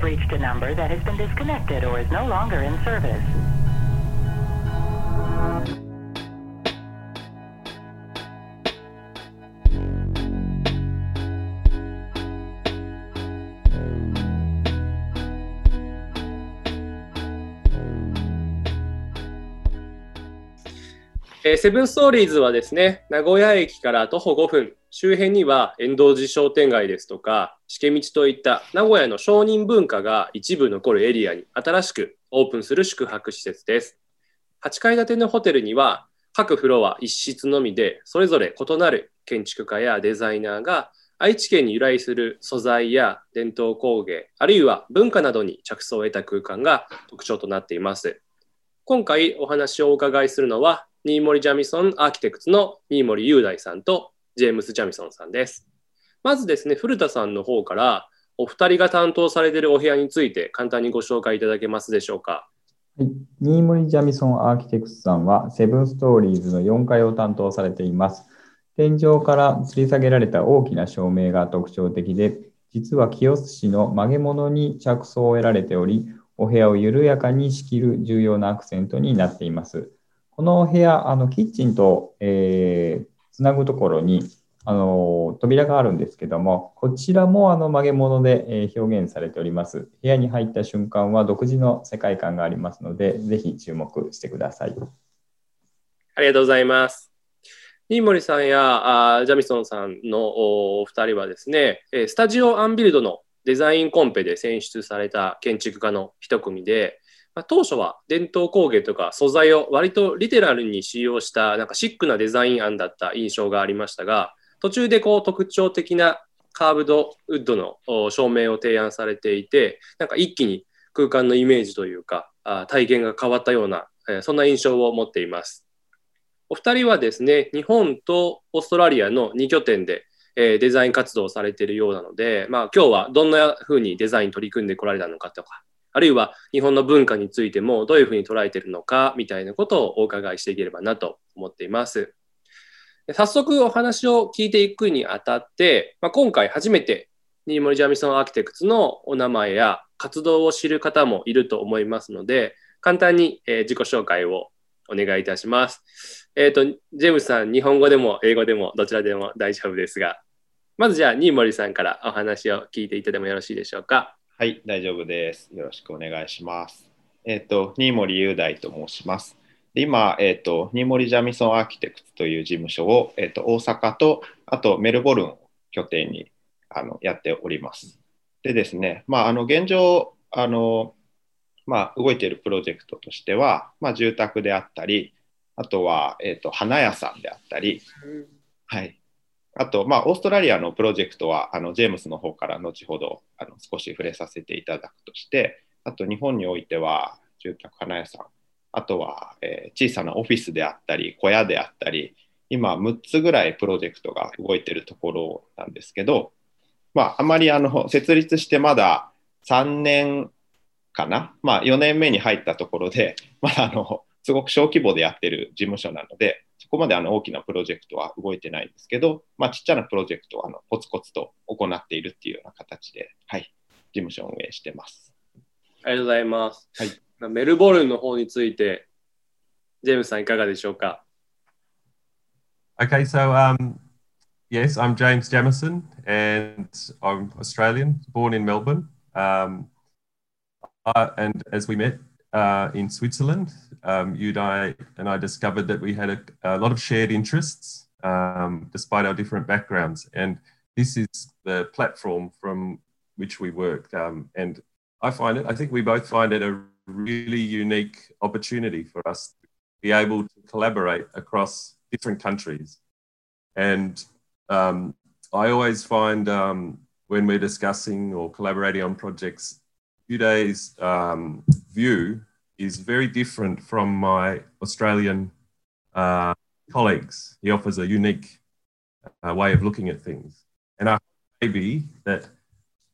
have reached a number that has been disconnected or is no longer in service. えー、セブンストーリーズはですね、名古屋駅から徒歩5分、周辺には遠藤寺商店街ですとか、しけ道といった名古屋の商人文化が一部残るエリアに新しくオープンする宿泊施設です。8階建てのホテルには、各フロア一室のみで、それぞれ異なる建築家やデザイナーが愛知県に由来する素材や伝統工芸、あるいは文化などに着想を得た空間が特徴となっています。今回お話をお伺いするのは、新森ジャミソンアーキテクツの新森雄大さんとジェームス・ジャミソンさんです。まずですね、古田さんの方からお二人が担当されているお部屋について簡単にご紹介いただけますでしょうか。はい、新森ジャミソンアーキテクツさんはセブンストーリーズの4階を担当されています。天井から吊り下げられた大きな照明が特徴的で、実は清須市の曲げ物に着想を得られており、お部屋を緩やかに仕切る重要なアクセントになっています。この部屋、あのキッチンと、えー、つなぐところにあの扉があるんですけども、こちらもあの曲げ物で、えー、表現されております。部屋に入った瞬間は独自の世界観がありますので、ぜひ注目してください。ありがとうございます。新森さんやあジャミソンさんのお二人はですね、スタジオアンビルドのデザインコンペで選出された建築家の一組で、まあ、当初は伝統工芸とか素材を割とリテラルに使用したなんかシックなデザイン案だった印象がありましたが途中でこう特徴的なカーブドウッドの照明を提案されていてなんか一気に空間のイメージというか体験が変わったようなそんな印象を持っています。お二人はですね日本とオーストラリアの2拠点でデザイン活動をされているようなので、まあ、今日はどんなふうにデザイン取り組んでこられたのかとかあるいは日本の文化についてもどういうふうに捉えているのかみたいなことをお伺いしていければなと思っています。早速お話を聞いていくにあたって、まあ、今回初めて新森ジャミソンアーキテクツのお名前や活動を知る方もいると思いますので、簡単に、え自己紹介をお願いいたします。えっ、ー、と、ジェームスさん、日本語でも英語でもどちらでも大丈夫ですが、まずじゃあ、新森さんからお話を聞いていただいてもよろしいでしょうか。はい、大丈夫です。よろしくお願いします。えっ、ー、と、新森雄大と申します。今、えっ、ー、と、新森ジャミソンアーキテクツという事務所を、えっ、ー、と、大阪と、あとメルボルンを拠点にあのやっております。でですね、まあ、あの現状、あのまあ、動いているプロジェクトとしては、まあ、住宅であったり、あとは、えーと、花屋さんであったり、はい、あと、まあ、オーストラリアのプロジェクトは、あのジェームスの方から後ほどあの少し触れさせていただくとして、あと日本においては、住宅花屋さん、あとは、えー、小さなオフィスであったり、小屋であったり、今6つぐらいプロジェクトが動いているところなんですけど、まあ、あまりあの設立してまだ3年かな、まあ、4年目に入ったところで、まだあのすごく小規模でやってる事務所なので、そこまであの大きなプロジェクトは動いてないんですけど、まあ、ちっちゃなプロジェクトはあのコツコツと行っているっていうような形で、はい、事務所を運営してます。ありがとうございます。はい、メルボルンの方について、ジェームスさんいかがでしょうか？Okay, so um, yes, I'm James Jamison and I'm Australian, born in Melbourne. Um, I, and as we met uh, in Switzerland, um, you and I, and I discovered that we had a, a lot of shared interests um, despite our different backgrounds. And this is the platform from which we work. Um, and I find it, I think we both find it a really unique opportunity for us to be able to collaborate across different countries. And um, I always find um, when we're discussing or collaborating on projects, Uday's um, view is very different from my Australian uh, colleagues. He offers a unique uh, way of looking at things. And I maybe that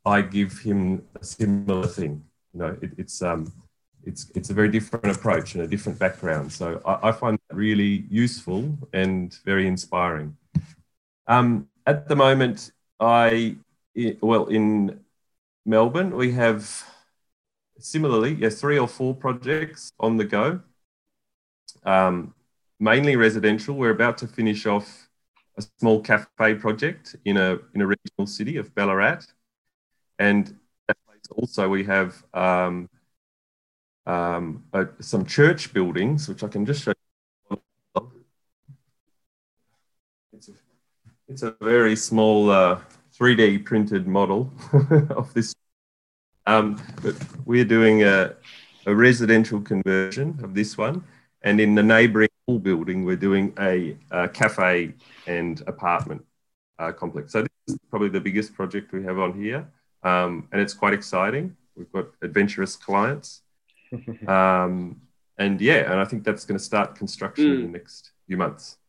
I give him a similar thing. You know, it, it's, um, it's, it's a very different approach and a different background. So I, I find that really useful and very inspiring. Um, at the moment, I, well, in Melbourne, we have similarly, yeah, three or four projects on the go, um, mainly residential. We're about to finish off a small cafe project in a in a regional city of Ballarat, and also we have um, um, some church buildings, which I can just show. You. It's a, it's a very small uh, 3D printed model of this. Um, but we're doing a, a residential conversion of this one. And in the neighbouring building, we're doing a, a cafe and apartment uh, complex. So this is probably the biggest project we have on here. Um, and it's quite exciting. We've got adventurous clients. Um, and yeah, and I think that's going to start construction in the next few months.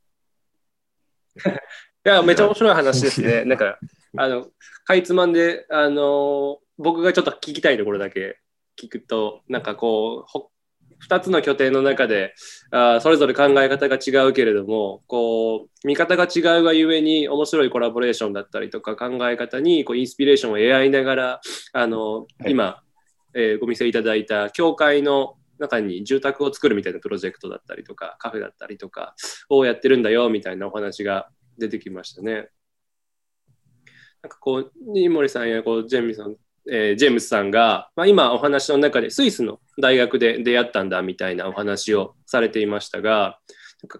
いや、めっちゃ面白い話ですね。なんか、あの、かいつまんで、あの、 僕がちょっと聞きたいところだけ聞くと、なんかこう、2つの拠点の中であそれぞれ考え方が違うけれどもこう見方が違うがゆえに面白いコラボレーションだったりとか考え方にこうインスピレーションを得合いながらあの、はい、今、えー、ご見せいただいた教会の中に住宅を作るみたいなプロジェクトだったりとかカフェだったりとかをやってるんだよみたいなお話が出てきましたね。なんかこう、新森さんやこうジェミさん、えー、ジェームスさんが、まあ、今お話の中でスイスの大学で出会ったんだみたいなお話をされていましたが、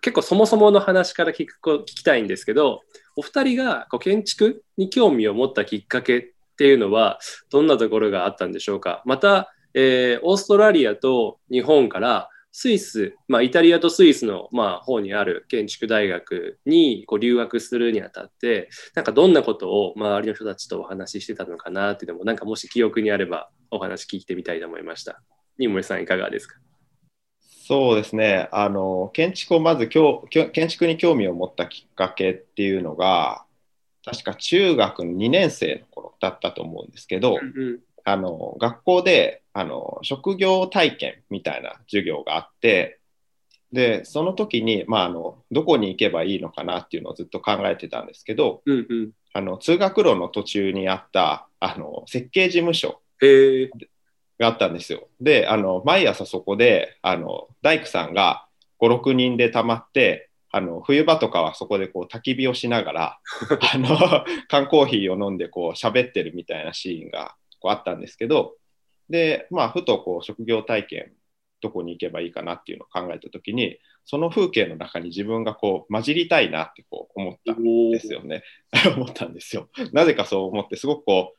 結構そもそもの話から聞く聞きたいんですけど、お二人がこう建築に興味を持ったきっかけっていうのはどんなところがあったんでしょうか？また、えー、オーストラリアと日本からスイス、まあ、イタリアとスイスの、まあ、方にある建築大学にこう留学するにあたって、なんかどんなことを周りの人たちとお話ししてたのかなっていうのも、なんかもし記憶にあればお話聞いてみたいと思いました。新森さん、いかがですか？そうですね。あの建築をまず建築に興味を持ったきっかけっていうのが確か中学2年生の頃だったと思うんですけど、うんうん、あの学校であの職業体験みたいな授業があってでその時に、まあ、あのどこに行けばいいのかなっていうのをずっと考えてたんですけど、うんうん、あの通学路の途中にあったあの設計事務所があったんですよ。であの毎朝そこであの大工さんが56人でたまってあの冬場とかはそこでこう焚き火をしながらあの缶コーヒーを飲んでこう喋ってるみたいなシーンがこうあったんですけど、で、まあ、ふとこう職業体験、どこに行けばいいかなっていうのを考えたときに、その風景の中に自分がこう混じりたいなってこう思ったんですよね。思ったんですよ。なぜかそう思って、すごくこう、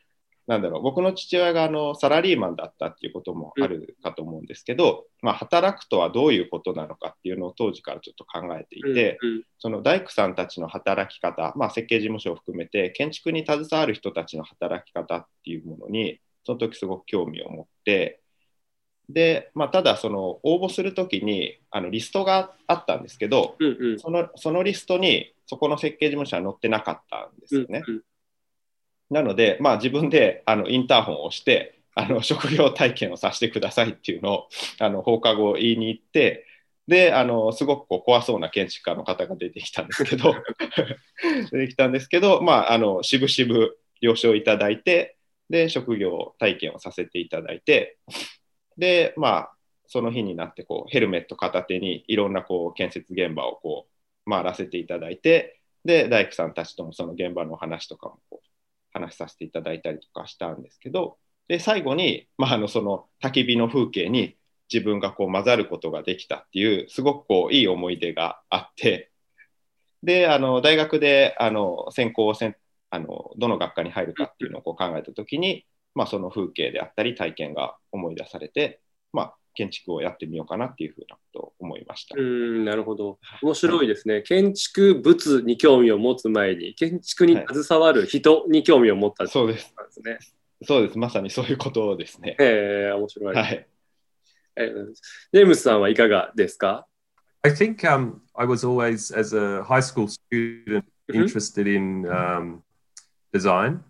なんだろう僕の父親があのサラリーマンだったっていうこともあるかと思うんですけど、うん、まあ、働くとはどういうことなのかっていうのを当時からちょっと考えていて、うんうん、その大工さんたちの働き方、まあ、設計事務所を含めて建築に携わる人たちの働き方っていうものにその時すごく興味を持ってで、まあ、ただその応募する時にあのリストがあったんですけど、うんうん、そのそのリストにそこの設計事務所は載ってなかったんですよね。うんうん、なので、まあ、自分であのインターホンを押してあの 職業体験をさせてくださいっていうのをあの放課後言いに行ってであのすごくこう怖そうな建築家の方が出てきたんですけど 出てきたんですけど、まあ、あの渋々了承いただいてで、職業体験をさせていただいて、で、まあ、その日になってこうヘルメット片手にいろんなこう建設現場をこう回らせていただいて、で、大工さんたちともその現場の話とかもこう話させていただいたりとかしたんですけど、で、最後に、まあ、あのその焚き火の風景に自分がこう混ざることができたっていう、すごくこういい思い出があって、で、あの大学であの専攻を選あのどの学科に入るかっていうのをこう考えた時に、まあ、その風景であったり体験が思い出されて、まあ、建築をやってみようかなっていうふうなことを思いました。うんなるほど。面白いですね。はい、建築物に興味を持つ前に、建築に携わる人に興味を持った、はい、そうです。ね。そうです。まさにそういうことですね。ええ面白い。はい。えジェームスさんはいかがですか？I think um, I was always, as a high school student, interested in um, design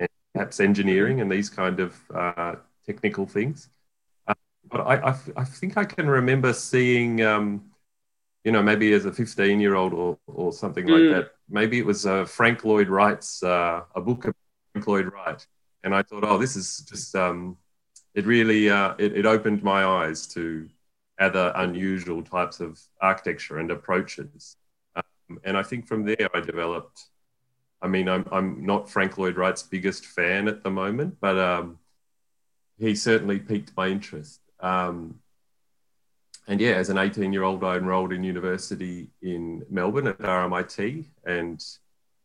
and perhaps engineering and these kind of uh, technical things. But I, I, I, think I can remember seeing, um, you know, maybe as a 15 year old or, or something mm. like that. Maybe it was uh, Frank Lloyd Wright's, uh, a book of Frank Lloyd Wright. And I thought, oh, this is just, um, it really uh, it, it opened my eyes to other unusual types of architecture and approaches. Um, and I think from there I developed. I mean, I'm I'm not Frank Lloyd Wright's biggest fan at the moment, but um, he certainly piqued my interest. Um, and yeah, as an 18 year old, I enrolled in university in Melbourne at RMIT, and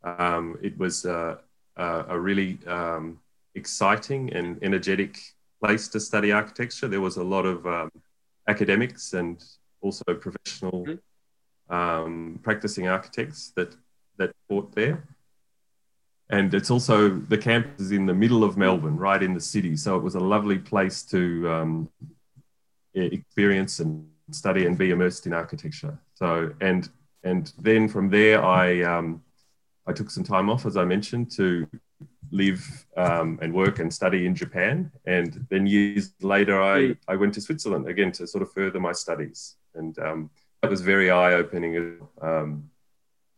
um, it was uh, uh, a really um, exciting and energetic place to study architecture. There was a lot of um, academics and also professional um, practicing architects that that taught there. And it's also the campus is in the middle of Melbourne, right in the city. So it was a lovely place to um, experience and study and be immersed in architecture. So and and then from there, I um, I took some time off, as I mentioned, to live um, and work and study in Japan. And then years later, I, I went to Switzerland again to sort of further my studies. And um, that was very eye opening, um,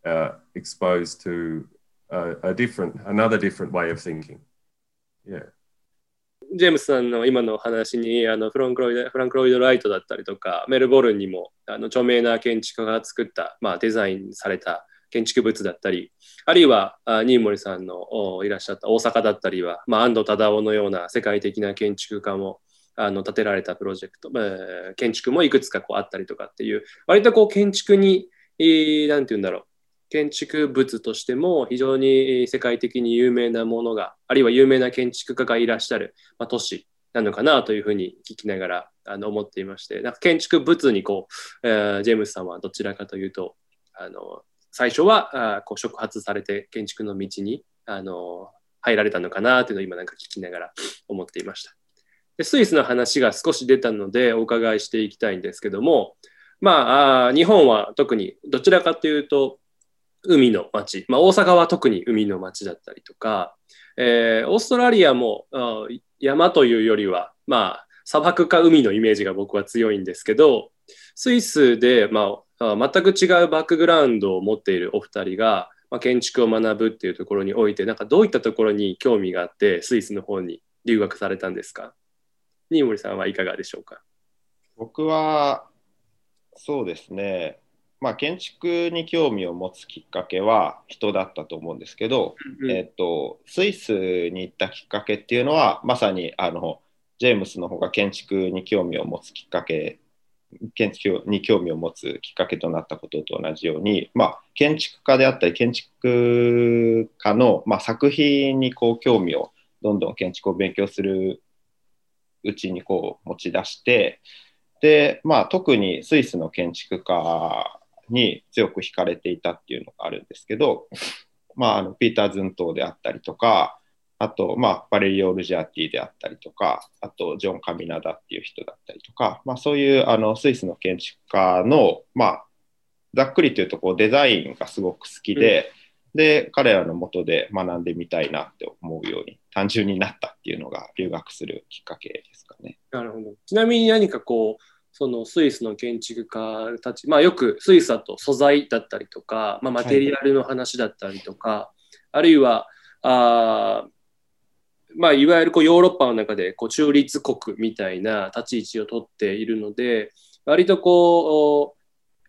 uh, exposed to a, a different, another different way of thinking. Yeah. ジェームスさんの今の話にあのフランクロイド・フランクロイド・ライトだったりとかメルボルンにもあの著名な建築家が作った、まあ、デザインされた建築物だったり、あるいは新森さんのいらっしゃった大阪だったりは、まあ、安藤忠雄のような世界的な建築家もあの建てられたプロジェクト、えー、建築もいくつかこうあったりとかっていう、割とこう建築に、えー、て言うんだろう、建築物としても非常に世界的に有名なものが、あるいは有名な建築家がいらっしゃる、まあ、都市なのかなというふうに聞きながらあの思っていまして、なんか建築物にこう、えー、ジェームスさんはどちらかというと、あの最初はあこう触発されて建築の道にあの入られたのかなというのを今なんか聞きながら思っていました。でスイスの話が少し出たのでお伺いしていきたいんですけども、まあ、日本は特にどちらかというと海の町、まあ、大阪は特に海の町だったりとか、えー、オーストラリアも山というよりは、まあ、砂漠か海のイメージが僕は強いんですけどスイスで、まあ、全く違うバックグラウンドを持っているお二人が、まあ、建築を学ぶっていうところにおいてなんかどういったところに興味があってスイスの方に留学されたんですか？新森さんはいかがでしょうか？僕はそうですね。まあ、建築に興味を持つきっかけは人だったと思うんですけど、うん、えっと、スイスに行ったきっかけっていうのはまさにあのジェームスの方が建築に興味を持つきっかけ建築に興味を持つきっかけとなったことと同じように、まあ、建築家であったり建築家の、まあ、作品にこう興味をどんどん建築を勉強するうちにこう持ち出してで、まあ、特にスイスの建築家に強く惹かれていたっていうのがあるんですけど、まあ、あのピーター・ズントであったりとかあと、まあ、バレリオ・ルジャーティであったりとかあとジョン・カミナダっていう人だったりとか、まあ、そういうあのスイスの建築家の、まあ、ざっくりというとこうデザインがすごく好きで、うん、で彼らのもとで学んでみたいなって思うように単純になったっていうのが留学するきっかけですかね。なるほどちなみに何かこうそのスイスの建築家たち、まあ、よくスイスだと素材だったりとか、まあ、マテリアルの話だったりとか、はい、あるいはあ、まあ、いわゆるこうヨーロッパの中でこう中立国みたいな立ち位置をとっているので割とこう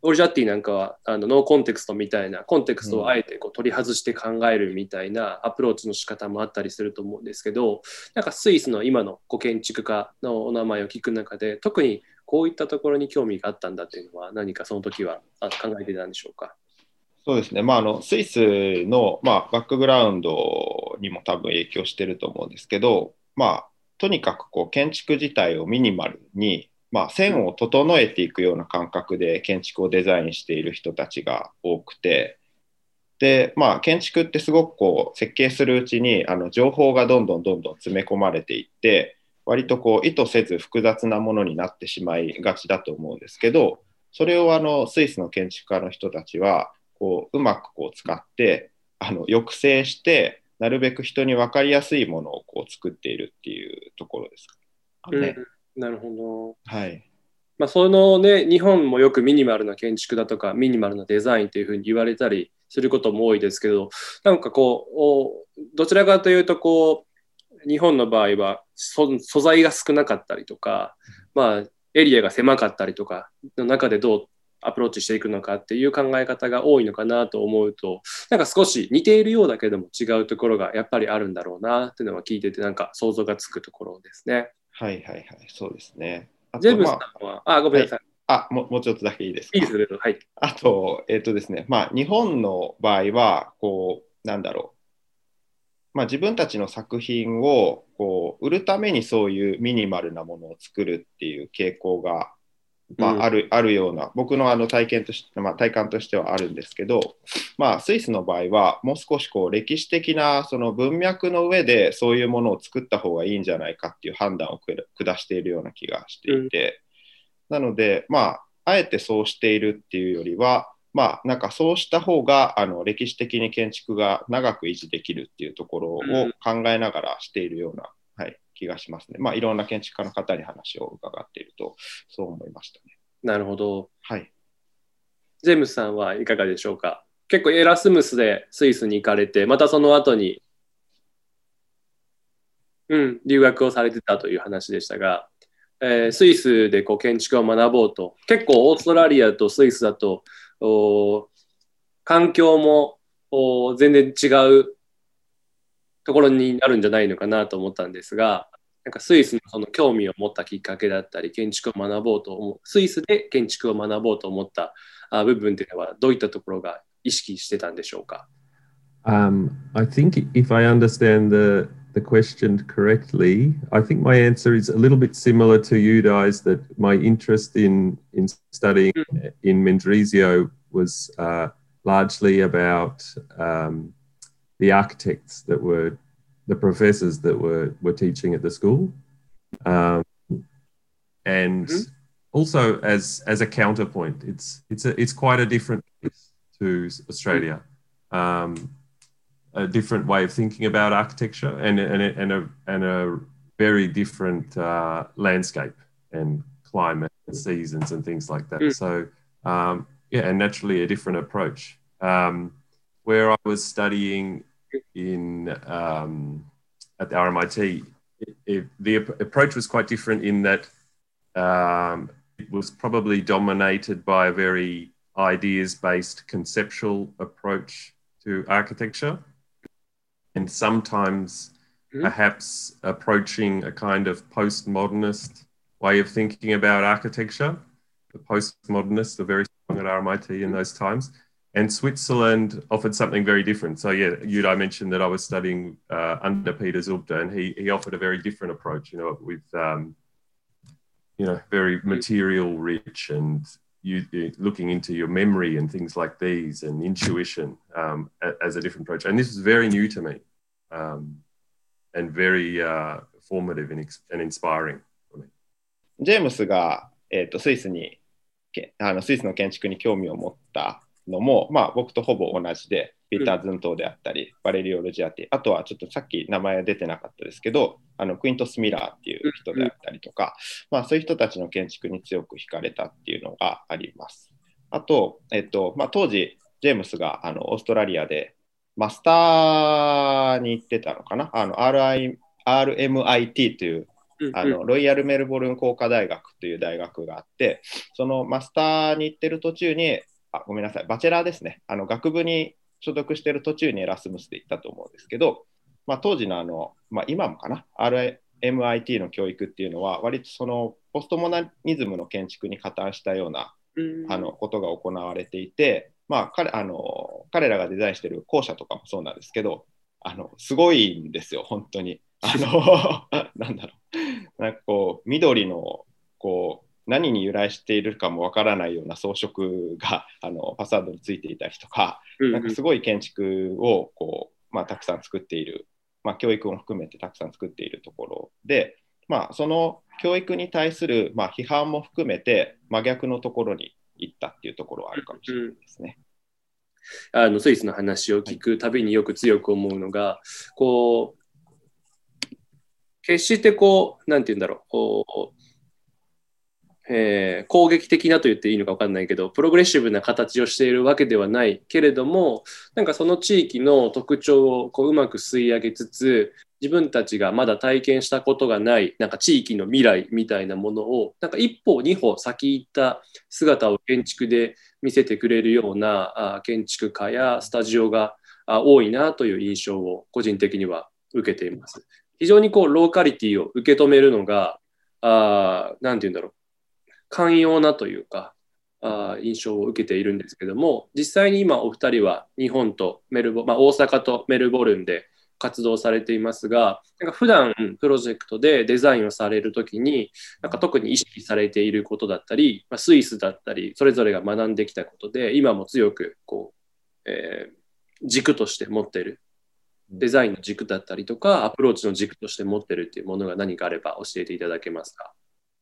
オルジャッティなんかはあのノーコンテクストみたいなコンテクストをあえてこう取り外して考えるみたいなアプローチの仕方もあったりすると思うんですけどなんかスイスの今のご建築家のお名前を聞く中で特にこういったところに興味があったんだというのは何かその時は考えてたんでしょうか？そうですね、まあ、あのスイスの、まあ、バックグラウンドにも多分影響してると思うんですけど、まあ、とにかくこう建築自体をミニマルに、まあ、線を整えていくような感覚で建築をデザインしている人たちが多くてで、まあ、建築ってすごくこう設計するうちにあの情報がどんどんどんどん詰め込まれていって割とこう意図せず複雑なものになってしまいがちだと思うんですけどそれをあのスイスの建築家の人たちはこううまくこう使ってあの抑制してなるべく人に分かりやすいものをこう作っているっていうところですかね。うん、なるほど。はいまあ、そのね日本もよくミニマルな建築だとかミニマルなデザインというふうに言われたりすることも多いですけどなんかこうどちらかというとこう日本の場合はそ素材が少なかったりとか、まあ、エリアが狭かったりとかの中でどうアプローチしていくのかっていう考え方が多いのかなと思うとなんか少し似ているようだけども違うところがやっぱりあるんだろうなっていうのは聞いててなんか想像がつくところですね。はいはいはい、そうですね。ジェームスまさんは、あ、ごめんなさい。ああもうもうちょっとだけいいですか？いいですよ、はい。あと、えっ、とですね、まあ、日本の場合は、こう、なんだろう。まあ、自分たちの作品をこう売るためにそういうミニマルなものを作るっていう傾向が、まうん。あ、あるあるような僕のあの体験として、まあ、体感としてはあるんですけど、まあ、スイスの場合はもう少しこう歴史的なその文脈の上でそういうものを作った方がいいんじゃないかっていう判断をく下しているような気がしていて、なので、まあ、あえてそうしているっていうよりは、まあ、なんかそうした方があの歴史的に建築が長く維持できるっていうところをうん考えながらしているような、はい、気がしますね。まあ、いろんな建築家の方に話を伺っていると、そう思いましたね。なるほど。はい。ジェームスさんはいかがでしょうか？結構エラスムスでスイスに行かれて、またその後に、うん、留学をされてたという話でしたが、えースイスでこう建築を学ぼうと、結構オーストラリアとスイスだと、環境もお全然違うところになるんじゃないのかなと思ったんですが、なんかスイスのその興味を持ったきっかけだったり、建築を学ぼうと思う、スイスで建築を学ぼうと思ったあ部分っていうのはどういったところが意識してたんでしょうか？Um, I think if I understand the the question correctly, I think my answer is a little bit similar to you guys. That my interest in in studying in Mendrisio was uh, largely about um, the architects that were the professors that were were teaching at the school, um, and Mhm. also as as a counterpoint, it's it's a, it's quite a different place to Australia. Um, a different way of thinking about architecture and, and, a- and, a, and a very different uh, landscape and climate and seasons and things like that. Mm. So, um, yeah, and naturally a different approach. Um, where I was studying in um, at the RMIT, it, it, the ap- approach was quite different in that um, it was probably dominated by a very ideas based conceptual approach to architecture and sometimes Mhm. perhaps approaching a kind of postmodernist way of thinking about architecture. The postmodernists are very strong at RMIT in those times. And Switzerland offered something very different. So, yeah, you I mentioned that I was studying uh, under Peter Zubda, and he, he offered a very different approach, you know, with, um, you know, very material rich and you, you- looking into your memory and things like these and intuition um, a- as a different approach. And this is very new to me um, and very uh, formative and, ex- and inspiring for me. ジェームスが、えー、とスイスにけあのスイスの建築に興味を持ったのも、まあ、僕とほぼ同じで、 ピーター・ズントーであったり、バレリオ・ルジアティ、あとはちょっとさっき名前出てなかったですけど、あのクイントス・ミラーっていう人であったりとか、まあ、そういう人たちの建築に強く惹かれたっていうのがあります。あと、えっとまあ、当時、ジェームスがあのオーストラリアでマスターに行ってたのかな、あの RI RMIT というあのロイヤル・メルボルン工科大学という大学があって、そのマスターに行ってる途中に、あごめんなさい、バチェラーですね、あの学部に所属してる途中にエラスムスで行ったと思うんですけど、まあ、当時のあの、まあ、今もかな、RMIT の教育っていうのは、割とそのポストモダニズムの建築に加担したようなあのことが行われていて、まあ、彼あの彼らがデザインしている校舎とかもそうなんですけど、あのすごいんですよ、本当に。あの なんだろう、なんかこう、緑のこう何に由来しているかもわからないような装飾が あのファサードについていたりとか、うんなんかすごい建築をこう、まあ、たくさん作っている、まあ、教育も含めてたくさん作っているところで、まあ、その教育に対する、まあ、批判も含めて真逆のところに行ったっていうところはあるかもしれないですね。あのスイスの話を聞くたびによく強く思うのが、こう決してこうなんて言うんだろうこう、えー攻撃的なと言っていいのか分かんないけどプログレッシブな形をしているわけではないけれどもなんかその地域の特徴をこううまく吸い上げつつ自分たちがまだ体験したことがないなんか地域の未来みたいなものをなんか一歩二歩先行った姿を建築で見せてくれるようなあ建築家やスタジオがあ多いなという印象を個人的には受けています。非常にこうローカリティを受け止めるのがあなんて言うんだろう寛容なというかあ印象を受けているんですけども実際に今お二人は日本とメルボ、まあ、大阪とメルボルンで活動されていますがなんか普段プロジェクトでデザインをされるときになんか特に意識されていることだったり、まあ、スイスだったりそれぞれが学んできたことで今も強くこう、えー軸として持っているデザインの軸だったりとかアプローチの軸として持ってるっていうものが何かあれば教えていただけますか？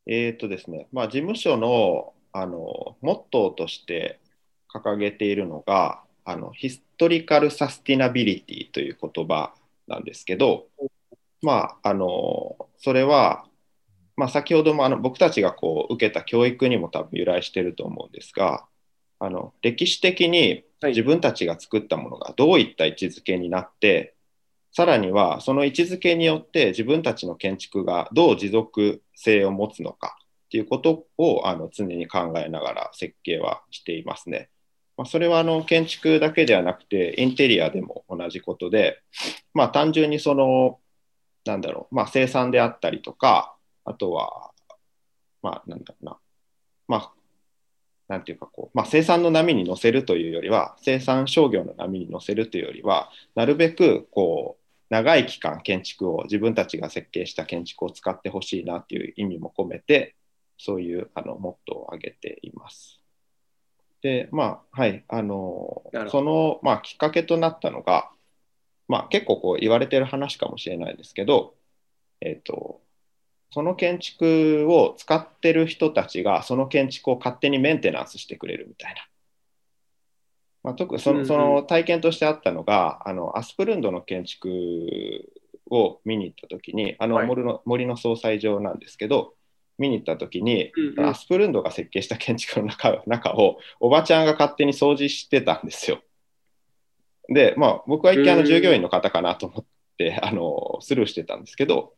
えーとですねまあ、事務所のあのモットーとして掲げているのがあのヒストリカル・サスティナビリティという言葉なんですけど、まあ、あのそれは、まあ、先ほどもあの僕たちがこう受けた教育にも多分由来してると思うんですがあの歴史的にはい。自分たちが作ったものがどういった位置づけになって、さらにはその位置づけによって自分たちの建築がどう持続性を持つのかっていうことをあの常に考えながら設計はしていますね。まあ、それはあの建築だけではなくてインテリアでも同じことで、まあ、単純にそのなんだろう、まあ、生産であったりとかあとはまあなんだろうなまあなんていうかこう、まあ、生産の波に乗せるというよりは生産商業の波に乗せるというよりはなるべくこう長い期間建築を自分たちが設計した建築を使ってほしいなっていう意味も込めてそういうあのモットーを挙げています。でまあはいあのその、まあ、きっかけとなったのが、まあ、結構こう言われてる話かもしれないですけど、えっとその建築を使ってる人たちがその建築を勝手にメンテナンスしてくれるみたいな。まあ、特にそのその体験としてあったのが、あのアスプルンドの建築を見に行った時にあのはい森の,、森の総裁場なんですけど見に行った時に、うんうんアスプルンドが設計した建築の中中をおばちゃんが勝手に掃除してたんですよ。で、まあ、僕は一見あうんの従業員の方かなと思ってあのスルーしてたんですけど、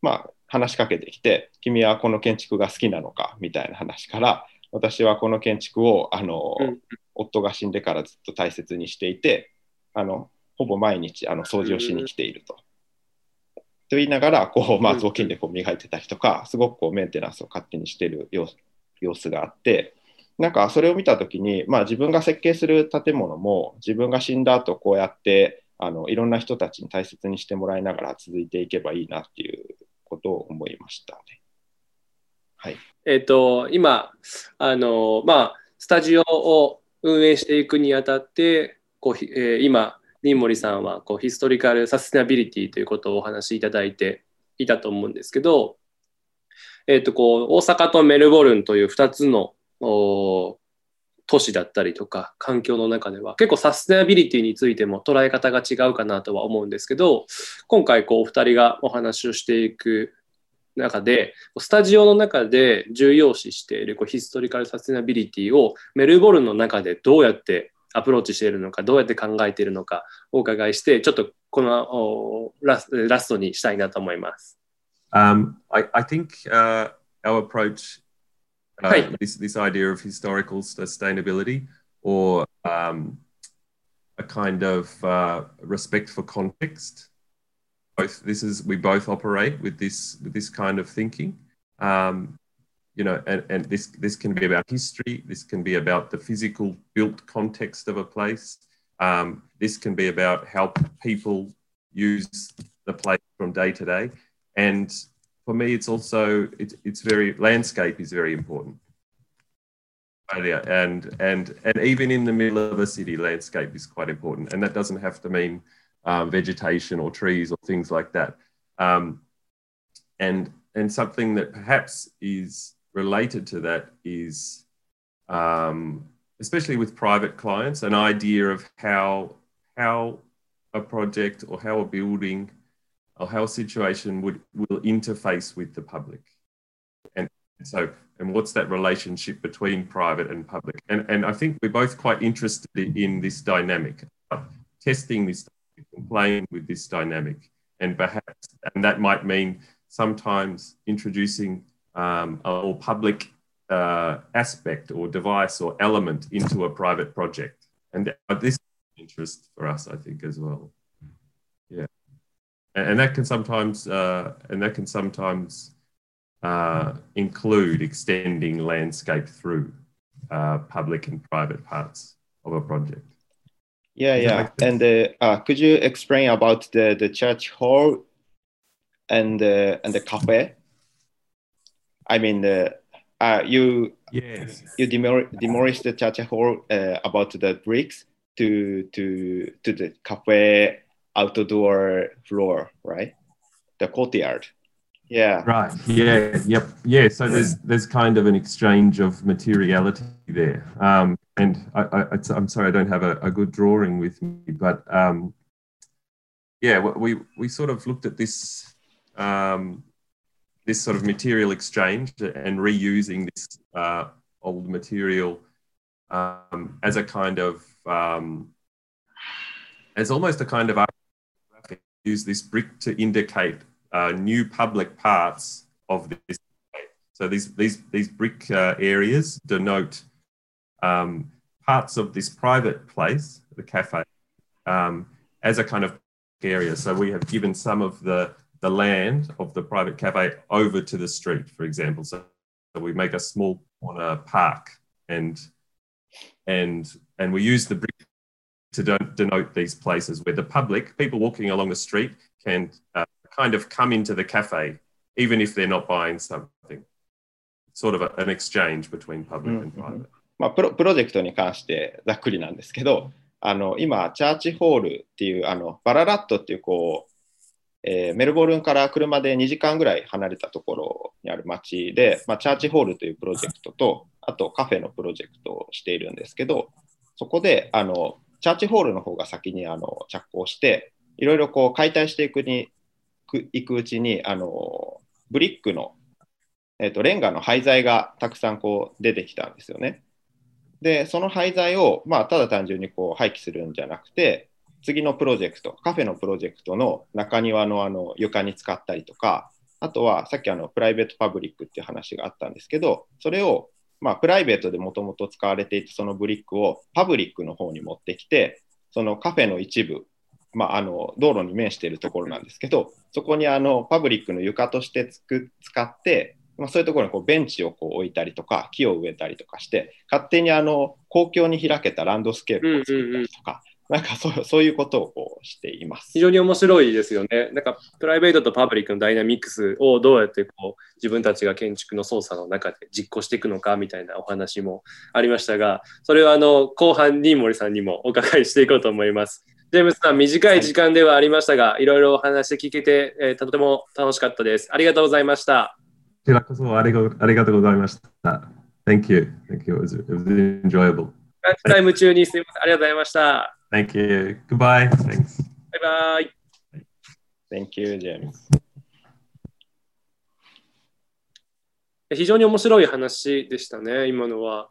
まあ、話しかけてきて「君はこの建築が好きなのか?」みたいな話から私はこの建築をあの、うん夫が死んでからずっと大切にしていてあのほぼ毎日あの掃除をしに来ていると。と言いながらこう、まあ、うん雑巾でこう磨いてたりとかすごくこうメンテナンスを勝手にしている様子様子があってなんかそれを見た時に、まあ、自分が設計する建物も自分が死んだ後こうやってあのいろんな人たちに大切にしてもらいながら続いていけばいいなっていうことを思いましたね。はい、えっ、と、今、あの、まあ、スタジオを運営していくにあたって、こうえー今、新森さんはこうヒストリカル・サステナビリティということをお話しいただいていたと思うんですけど、えっ、と、こう、大阪とメルボルンという2つの都市だったりとか環境の中では結構サステナビリティについても捉え方が違うかなとは思うんですけど今回こうお二人がお話をしていく中でスタジオの中で重要視しているこうヒストリカル・サステナビリティをメルボルンの中でどうやってアプローチしているのかどうやって考えているのかお伺いしてちょっとこのおラスラストにしたいなと思います。Um, I, I think uh, our approach, uh, Hi. this, this idea of historical sustainability or um, a kind of uh, respect for context, both this is we both operate with this with this kind of thinking. Um, you know, and, and this this can be about history. This can be about the physical built context of a place. Um, this can be about how people use the place from day to day and for me it's also it's, it's very landscape is very important and and and even in the middle of a city landscape is quite important and that doesn't have to mean um, vegetation or trees or things like that. Um, and and something that perhaps is related to that is um, especially with private clients an idea of how how a project or how a building or how a situation would will interface with the public. And so and what's that relationship between private and public? And and i think we're both quite interested in this dynamic testing this playing with this dynamic and perhaps, and that might mean sometimes introducing um, a more public uh, aspect or device or element into a private project. And this interest for us, I think, as well. Yeah, and, and that can sometimes, uh, and that can sometimes uh, include extending landscape through uh, public and private parts of a project. Yeah, yeah. And uh, uh, could you explain about the, the church hall and uh, and the cafe? I mean, the uh, you Yes. you demol- demolished the church hall uh, about the bricks to to to the cafe outdoor floor, right? The courtyard. Yeah. Right. Yeah. Yep. Yeah. So there's there's kind of an exchange of materiality there. Um, and I, I'm sorry I don't have a, a good drawing with me, but um, yeah, we we sort of looked at this um, this sort of material exchange and reusing this uh, old material um, as a kind of um, as almost a kind of graphic. Use this brick to indicate uh, new public parts of this. So these these these brick uh, areas denote um, parts of this private place, the cafe, um, as a kind of area. So we have given some of the the land of the private cafe over to the street, for example. So, so we make a small corner park, and and and we use the brick to de- denote these places where the public, people walking along the street, can uh, kind of come into the cafe, even if they're not buying something. Sort of a, an exchange between public and Mhm. private. まあ、プロプロジェクトに関してざっくりなんですけど、あの今、チャーチホールっていう、あのバララットっていうこう、えーメルボルンから車で2時間ぐらい離れたところにある町で、まあ、チャーチホールというプロジェクトと、あとカフェのプロジェクトをしているんですけど、そこであのチャーチホールの方が先にあの着工して、いろいろこう解体していくにいくうちにあの、ブリックの、えー、とレンガの廃材がたくさんこう出てきたんですよね。で、その廃材を、まあ、ただ単純にこう廃棄するんじゃなくて、次のプロジェクト、カフェのプロジェクトの中庭のあの床に使ったりとか、あとはさっきあのプライベートパブリックっていう話があったんですけど、それを、まあ、プライベートでもともと使われていたそのブリックをパブリックの方に持ってきて、そのカフェの一部、まあ、あの道路に面しているところなんですけど、そこにあのパブリックの床としてつく使って、まあ、そういうところにこうベンチをこう置いたりとか、木を植えたりとかして、勝手にあの公共に開けたランドスケープを作ったりとか、なんかそうそういうことをこうしています非。常に面白いですよね。なんかプライベートとパブリックのダイナミックスをどうやってこう自分たちが建築の操作の中で実行していくのかみたいなお話もありましたが、それはあの後半に森さんにもお伺いしていこうと思います。ジェームスさん、短い時間ではありましたが、いろいろお話聞けて、えーとても楽しかったです。ありがとうございました。こちらこそありがありがとうございました。Thank you. Thank you. It was, it was enjoyable. ランチタイム中にすみません。ありがとうございました。Thank you. Goodbye. Thanks. バイバイ。Thank you, James. 非常に面白い話でしたね、今のは。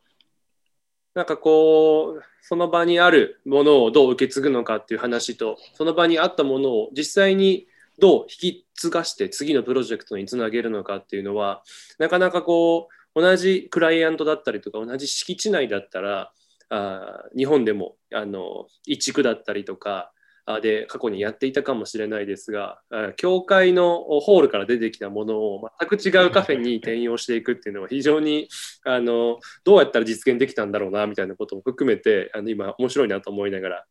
なんかこう、その場にあるものをどう受け継ぐのかっていう話と、その場にあったものを実際にどう引き継がして次のプロジェクトにつなげるのかっていうのは、なかなかこう、同じクライアントだったりとか、同じ敷地内だったら、あ日本でもあの移築だったりとかで過去にやっていたかもしれないですが、あ教会のホールから出てきたものを全く違うカフェに転用していくっていうのは非常にあのどうやったら実現できたんだろうなみたいなことも含めてあの今面白いなと思いながら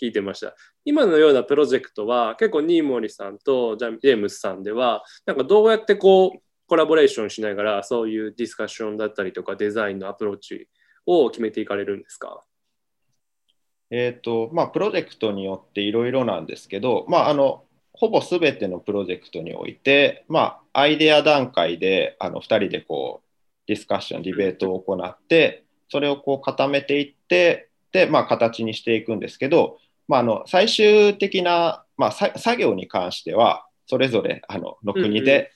聞いてました。今のようなプロジェクトは結構ニーモリさんとジャジェームスさんではなんかどうやってこうコラボレーションしながらそういうディスカッションだったりとかデザインのアプローチを決めていかれるんですか？えっ、と、まあ、プロジェクトによっていろいろなんですけど、まあ、あの、ほぼすべてのプロジェクトにおいて、まあ、アイデア段階で、あの、二人でこう、ディスカッション、ディベートを行って、それをこう固めていって、で、まあ、形にしていくんですけど、まあ、あの、最終的な、まあ、さ作業に関しては、それぞれ、あの、の国で、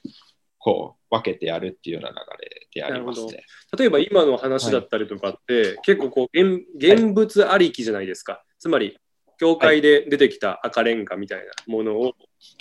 こう、分けてやるっていうような流れでやりますね。例えば今の話だったりとかって、結構こう現現物ありきじゃないですか。つまり教会で出てきた赤レンガみたいなものを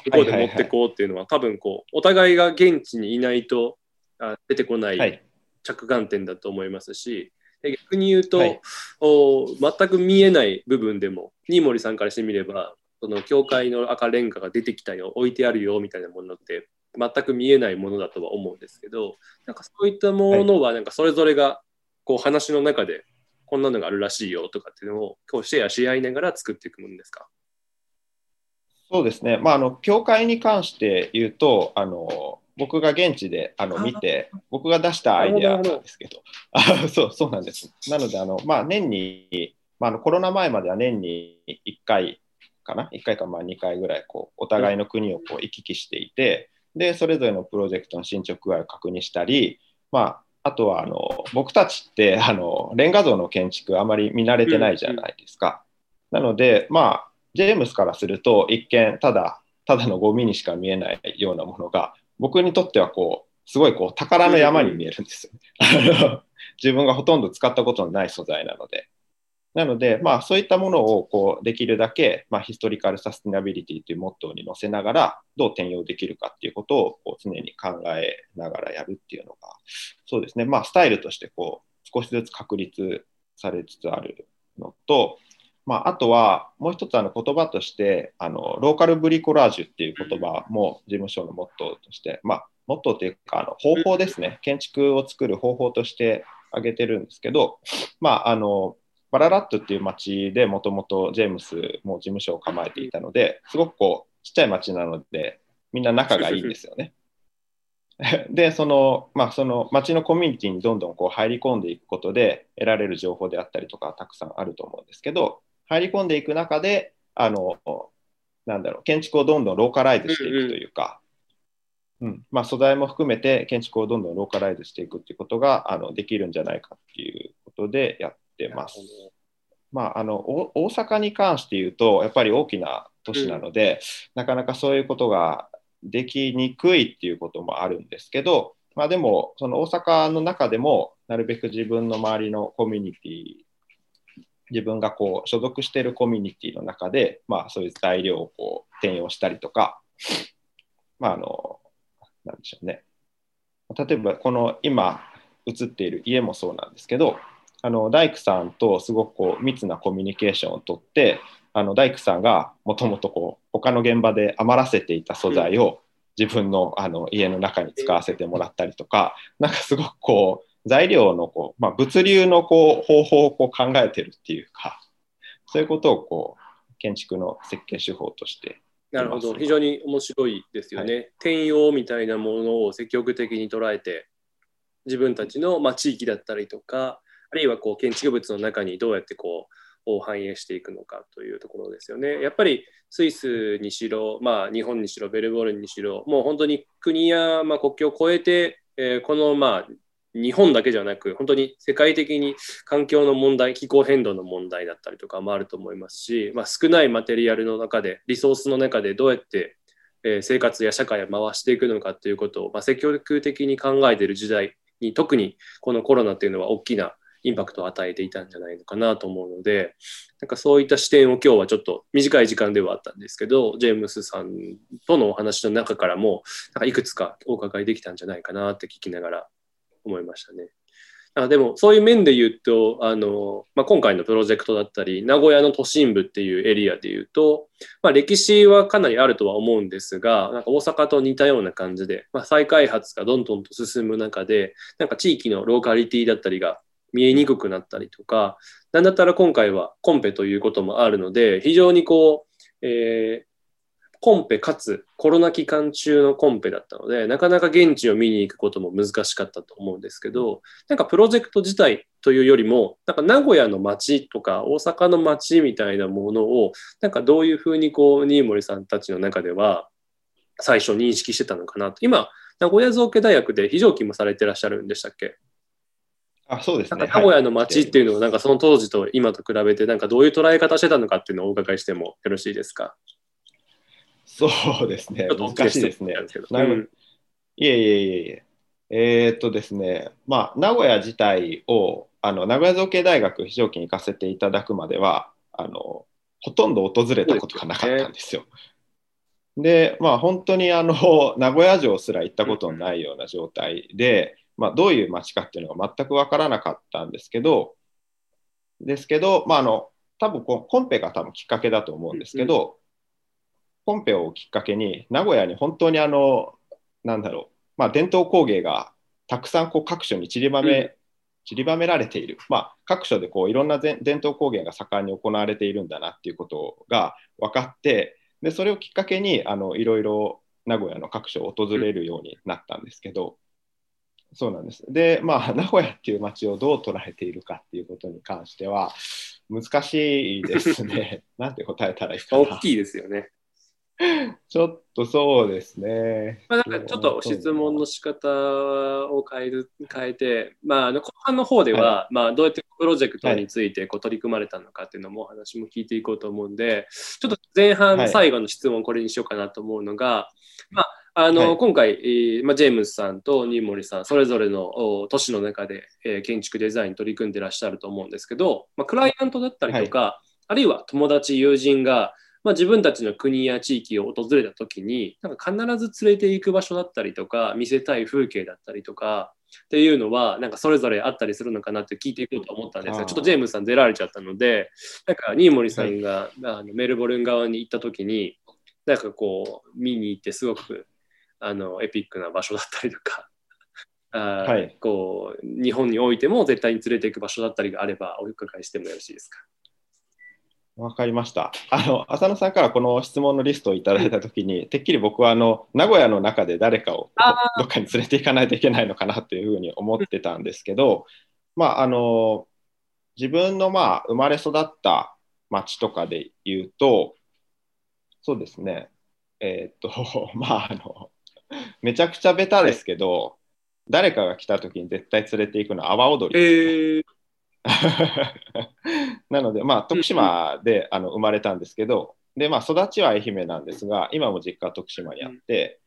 向こうで持ってこうっていうのは、多分こう、お互いが現地にいないとあ出てこなはいい。着眼点だと思いますし、で逆に言うと、はいお全く見えない部分でも、新森さんからしてみれば、その教会の赤レンガが出てきたよ、置いてあるよみたいなものって、全く見えないものだとは思うんですけど、なんかそういったものは、なんかそれぞれがこう話の中で、こんなのがあるらしいよとかっていうのをこうシェアし合いながら作っていくものですか？そうですね。まあ、あの、教会に関して言うと、あの、僕が現地であのあ見て、僕が出したアイデアなんですけど、あそうそうなんです。なので、あのまあ、年に、まあ、あのコロナ前までは年に1回かな、1回かまあ2回ぐらいこうお互いの国をこう行き来していて、で、それぞれのプロジェクトの進捗具合を確認したり、まあ、あとはあの僕たちってあのレンガ像の建築あまり見慣れてないじゃないですか。なので、まあ、ジェームスからすると一見ただただのゴミにしか見えないようなものが僕にとってはこうすごいこう宝の山に見えるんですよ、自分がほとんど使ったことのない素材なので。なので、まあ、そういったものをこうできるだけ、まあ、ヒストリカル・サスティナビリティというモットーに乗せながらどう転用できるかっていうことをこう常に考えながらやるっていうのがそうですね、まあ、スタイルとしてこう少しずつ確立されつつあるのと、まあ、あとはもう一つあの言葉としてあのローカルブリコラージュっていう言葉も事務所のモットーとして、まあ、モットーというかあの方法ですね建築を作る方法として挙げてるんですけど、まあ、あのバララットっていう町でもともとジェームスも事務所を構えていたのですごくこうちっちゃい町なのでみんな仲がいいんですよね。でその,、まあ、その町のコミュニティにどんどんこう入り込んでいくことで得られる情報であったりとかたくさんあると思うんですけど入り込んでいく中であのなんだろう建築をどんどんローカライズしていくというか、うん。まあ、素材も含めて建築をどんどんローカライズしていくっていうことがあのできるんじゃないかっていうことでやってます。まあ、あのお大阪に関して言うとやっぱり大きな都市なので、なかなかそういうことができにくいっていうこともあるんですけど、まあ、でもその大阪の中でもなるべく自分の周りのコミュニティ自分がこう所属しているコミュニティの中で、まあ、そういう材料をこう転用したりとか、まあ、あのなんでしょうね。例えばこの今映っている家もそうなんですけどあの大工さんとすごくこう密なコミュニケーションをとってあの大工さんがもともとこう他の現場で余らせていた素材を自分のあの家の中に使わせてもらったりとかなんかすごくこう材料のこう、まあ、物流のこう方法をこう考えてるっていうかそういうことをこう建築の設計手法としてなるほど、非常に面白いですよね。は転用みたいなものを積極的に捉えて、自分たちの、まあ、地域だったりとか、あるいはこう建築物の中にどうやってこう反映していくのかというところですよね。やっぱりスイスにしろ、まあ、日本にしろ、ベルボルンにしろ、もう本当に国や、まあ、国境を越えて、えーこの、まあ、日本だけじゃなく、本当に世界的に環境の問題、気候変動の問題だったりとかもあると思いますし、まあ、少ないマテリアルの中で、リソースの中でどうやって、え生活や社会を回していくのかということを、まあ、積極的に考えている時代に、特にこのコロナっていうのは大きなインパクトを与えていたんじゃないのかなと思うので、なんかそういった視点を今日はちょっと短い時間ではあったんですけど、ジェームスさんとのお話の中からも、なんかいくつかお伺いできたんじゃないかなって聞きながら思いましたね。あでもそういう面で言うとあの、まあ、今回のプロジェクトだったり名古屋の都心部っていうエリアで言うと、まあ、歴史はかなりあるとは思うんですがなんか大阪と似たような感じで、まあ、再開発がどんどんと進む中でなんか地域のローカリティだったりが見えにくくなったりとかなんだったら今回はコンペということもあるので非常にこう、えーコンペかつコロナ期間中のコンペだったのでなかなか現地を見に行くことも難しかったと思うんですけどなんかプロジェクト自体というよりもなんか名古屋の街とか大阪の街みたいなものをなんかどういうふうにこう新森さんたちの中では最初認識してたのかなと。今名古屋造形大学で非常勤もされてらっしゃるんでしたっけ？あそうですね。名古屋の街っていうのをなんかその当時と今と比べてなんかどういう捉え方してたのかっていうのをお伺いしてもよろしいですか？そうですね。難しいですね。いえいえいえいえ。えーっとですね、まあ、名古屋自体を、あの名古屋造形大学非常勤に行かせていただくまでは、あのほとんど訪れたことがなかったんですよ。で、まあ本当にあの、名古屋城すら行ったことのないような状態で、まあどういう街かっていうのが全くわからなかったんですけど、ですけど、まああの、多分こコンペが多分きっかけだと思うんですけど、コンペをきっかけに、名古屋に本当にあの、なんだろう、まあ伝統工芸がたくさんこう各所に散りばめ、うん。散りばめられている、まあ、各所でこういろんな伝伝統工芸が盛んに行われているんだなっていうことが分かってでそれをきっかけにあのいろいろ名古屋の各所を訪れるようになったんですけど、そうなんです。でまあ名古屋っていう街をどう捉えているかっていうことに関しては難しいですね。なんて答えたらいいかな。大きいですよね。ちょっとそうですね。まあ、なんかちょっと質問の仕方を変える変えて、まあ、あの後半の方では、まあ、どうやってプロジェクトについてこう取り組まれたのかっていうのもお話も聞いていこうと思うんで、ちょっと前半、はい最後の質問これにしようかなと思うのが、まああのはい。今回、えーまあ、ジェームスさんと新森さん、それぞれのお都市の中で、えー建築デザインに取り組んでらっしゃると思うんですけど、まあ、クライアントだったりとか、あるいは友達、友人が、まあ、自分たちの国や地域を訪れた時になんか必ず連れて行く場所だったりとか見せたい風景だったりとかっていうのはなんかそれぞれあったりするのかなって聞いていこうと思ったんですがちょっとジェームスさん出られちゃったのでなんか新森さんが、あのメルボルン側に行った時になんかこう見に行ってすごくあのエピックな場所だったりとか。あーはいこう日本においても絶対に連れていく場所だったりがあればお伺いしてもよろしいですか？わかりました。あの浅野さんからこの質問のリストをいただいたときに、てっきり僕はあの名古屋の中で誰かをあどっかに連れて行かないといけないのかなっていうふうに思ってたんですけど、まああの自分のまあ生まれ育った町とかで言うと、そうですね、えーっと、まああの、めちゃくちゃベタですけど、誰かが来た時に絶対連れて行くのは阿波踊りえー、なので、まあ、徳島であの生まれたんですけど、で、まあ、育ちは愛媛なんですが、今も実家は徳島にあって、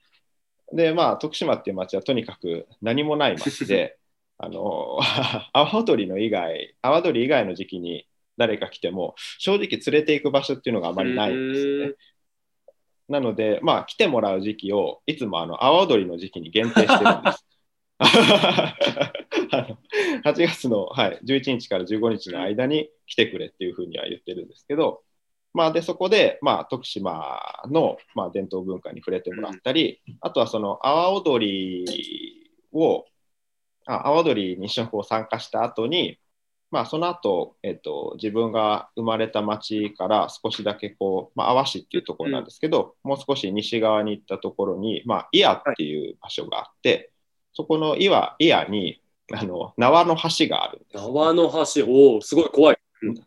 で、まあ、徳島っていう町はとにかく何もない町で、あの、阿波踊りの以外、阿波踊り以外の時期に誰か来ても、正直連れて行く場所っていうのがあまりないんですよね。なので、まあ、来てもらう時期を、いつもあの阿波踊りの時期に限定してるんです。8月の、はい、11日から15日の間に来てくれっていうふうには言ってるんですけど、まあ、でそこで、まあ、徳島の、まあ、伝統文化に触れてもらったり、あとはその阿波踊りを阿波踊りに一緒に参加した後に、まあ、その後、えっと自分が生まれた町から少しだけこう、まあ、阿波市っていうところなんですけど、もう少し西側に行ったところに、まあ、伊谷っていう場所があって、そこの伊和伊谷にあの縄の橋があるんです。縄の橋、おお、すごい怖い。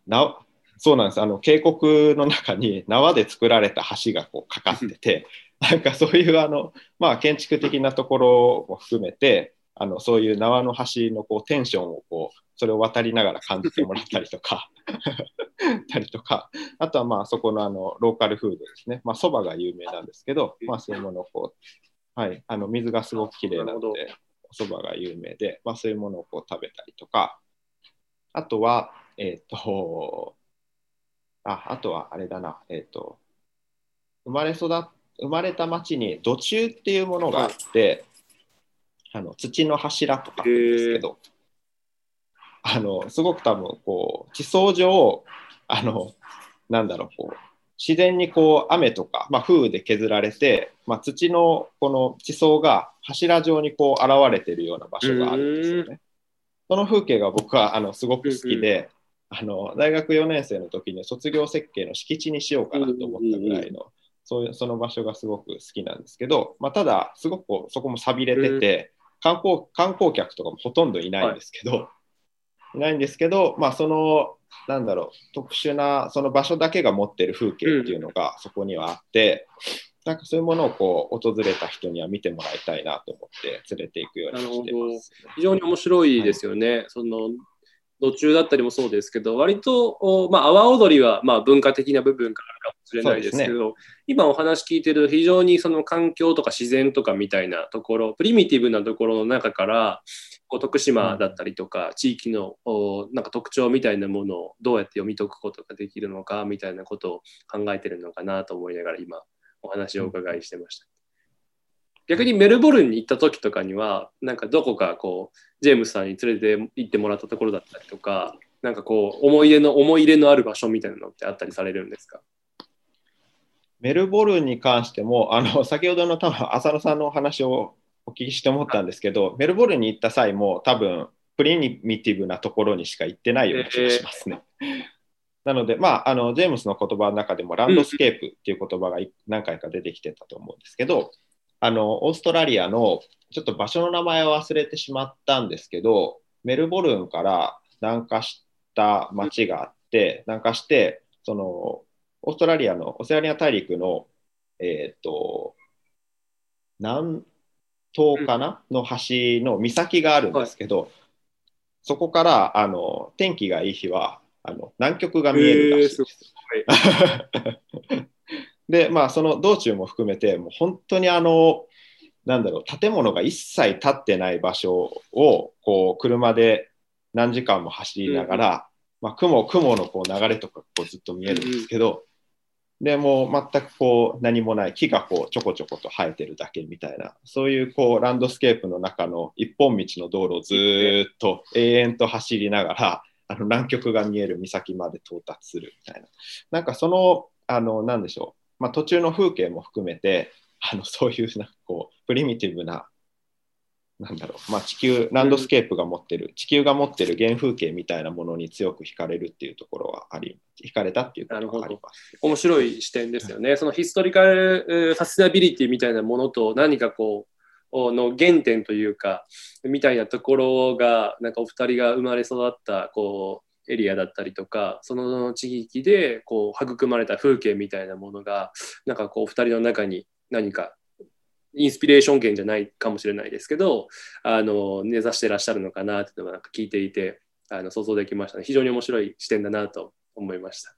なそうなんです。あの渓谷の中に縄で作られた橋がこうかかっててなんかそういうあの、まあ、建築的なところも含めてあのそういう縄の橋のこうテンションをこうそれを渡りながら感じてもらったりとかたりとかあとはまあそこのあのローカルフードですね。まあそばが有名なんですけど、まあ、そういうものをこう、はい、あの水がすごくきれいなのでおそばが有名で、まあ、そういうものをこう食べたりとか。あとはえっ、と ああとはあれだなえっ、と生まれ育っ生まれた町に土中っていうものがあって、あの土の柱とかですけど、あのすごく多分こう地層上あのなんだろうこう自然にこう雨とか、まあ、風雨で削られて、まあ、土のこの地層が柱状にこう現れているような場所があるんですよね。その風景が僕はあのすごく好きで、あの大学4年生の時に卒業設計の敷地にしようかなと思ったぐらいの、そういうその場所がすごく好きなんですけど、まあ、ただすごくそこも寂れてて、観光観光客とかもほとんどいないんですけど、い、ないんですけど、まあ、そのなんだろう特殊なその場所だけが持ってる風景っていうのがそこにはあって、なんかそういうものをこう訪れた人には見てもらいたいなと思って連れていくようにしてます、非常に面白いですよね。その途中だったりもそうですけど、割と、おまあ、阿波踊りはまあ文化的な部分があるかもしれないですけど、今お話聞いてる非常にその環境とか自然とかみたいなところ、プリミティブなところの中から、こう徳島だったりとか、地域のおなんか特徴みたいなものをどうやって読み解くことができるのかみたいなことを考えてるのかなと思いながら今お話をお伺いしてました。逆にメルボルンに行った時とかには、なんかどこかこう、ジェームスさんに連れて行ってもらったところだったりとか、なんかこう、思い出の、思い入れのある場所みたいなのってあったりされるんですか？メルボルンに関しても、あの先ほどの多分浅野さんのお話をお聞きして思ったんですけど、メルボルンに行った際も多分プリミティブなところにしか行ってないような気がしますね。なので、まあ、あのジェームスの言葉の中でもランドスケープっていう言葉がい何回か出てきてたと思うんですけど、あのオーストラリアのちょっと場所の名前を忘れてしまったんですけど、メルボルンから南下した町があって、南下して、そのオーストラリアのオセアニア大陸の、えっ、と、南東かな、の端の岬があるんですけど、そこからあの天気がいい日はあの南極が見えるらしいです。で、まあ、その道中も含めて、もう本当にあの、なんだろう、建物が一切建ってない場所を、こう、車で何時間も走りながら、まあ、雲、雲のこう流れとかこうずっと見えるんですけど、でもう全くこう何もない木がこうちょこちょこと生えてるだけみたいなそういうこうランドスケープの中の一本道の道路をずーっと永遠と走りながらあの南極が見える岬まで到達するみたいな。なんかそのあのなんでしょう、まあ、途中の風景も含めてあのそういうなんかこうプリミティブななんだろう、まあ、地球ランドスケープが持ってる地球が持ってる原風景みたいなものに強く惹かれるっていうところはあり惹かれたっていうことがあります。面白い視点ですよね。そのヒストリカルえーサステナビリティみたいなものと何かこう、の原点というか、みたいなところが、なんかお二人が生まれ育ったこうエリアだったりとか、その地域でこう育まれた風景みたいなものが、なんかこうお二人の中に何かインスピレーション源じゃないかもしれないですけど、あの根ざしてらっしゃるのかなっていうのがなんか聞いていて、あの想像できましたね。非常に面白い視点だなと思いました。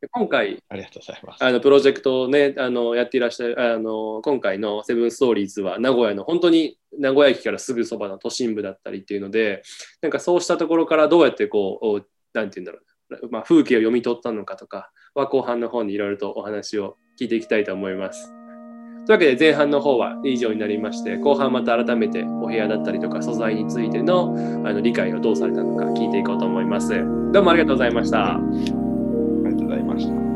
で今回、ありがとうございます。あのプロジェクトをね、あのやっていらっしゃる、あの今回のセブンストーリーズは名古屋の本当に名古屋駅からすぐそばの都心部だったりっていうので、なんかそうしたところからどうやってこう、おなんて言うんだろう、まあ、風景を読み取ったのかとかは後半の方にいろいろとお話を聞いていきたいと思います。というわけで前半の方は以上になりまして後半また改めてお部屋だったりとか素材についてのあの理解をどうされたのか聞いていこうと思います。どうもありがとうございました。ありがとうございました。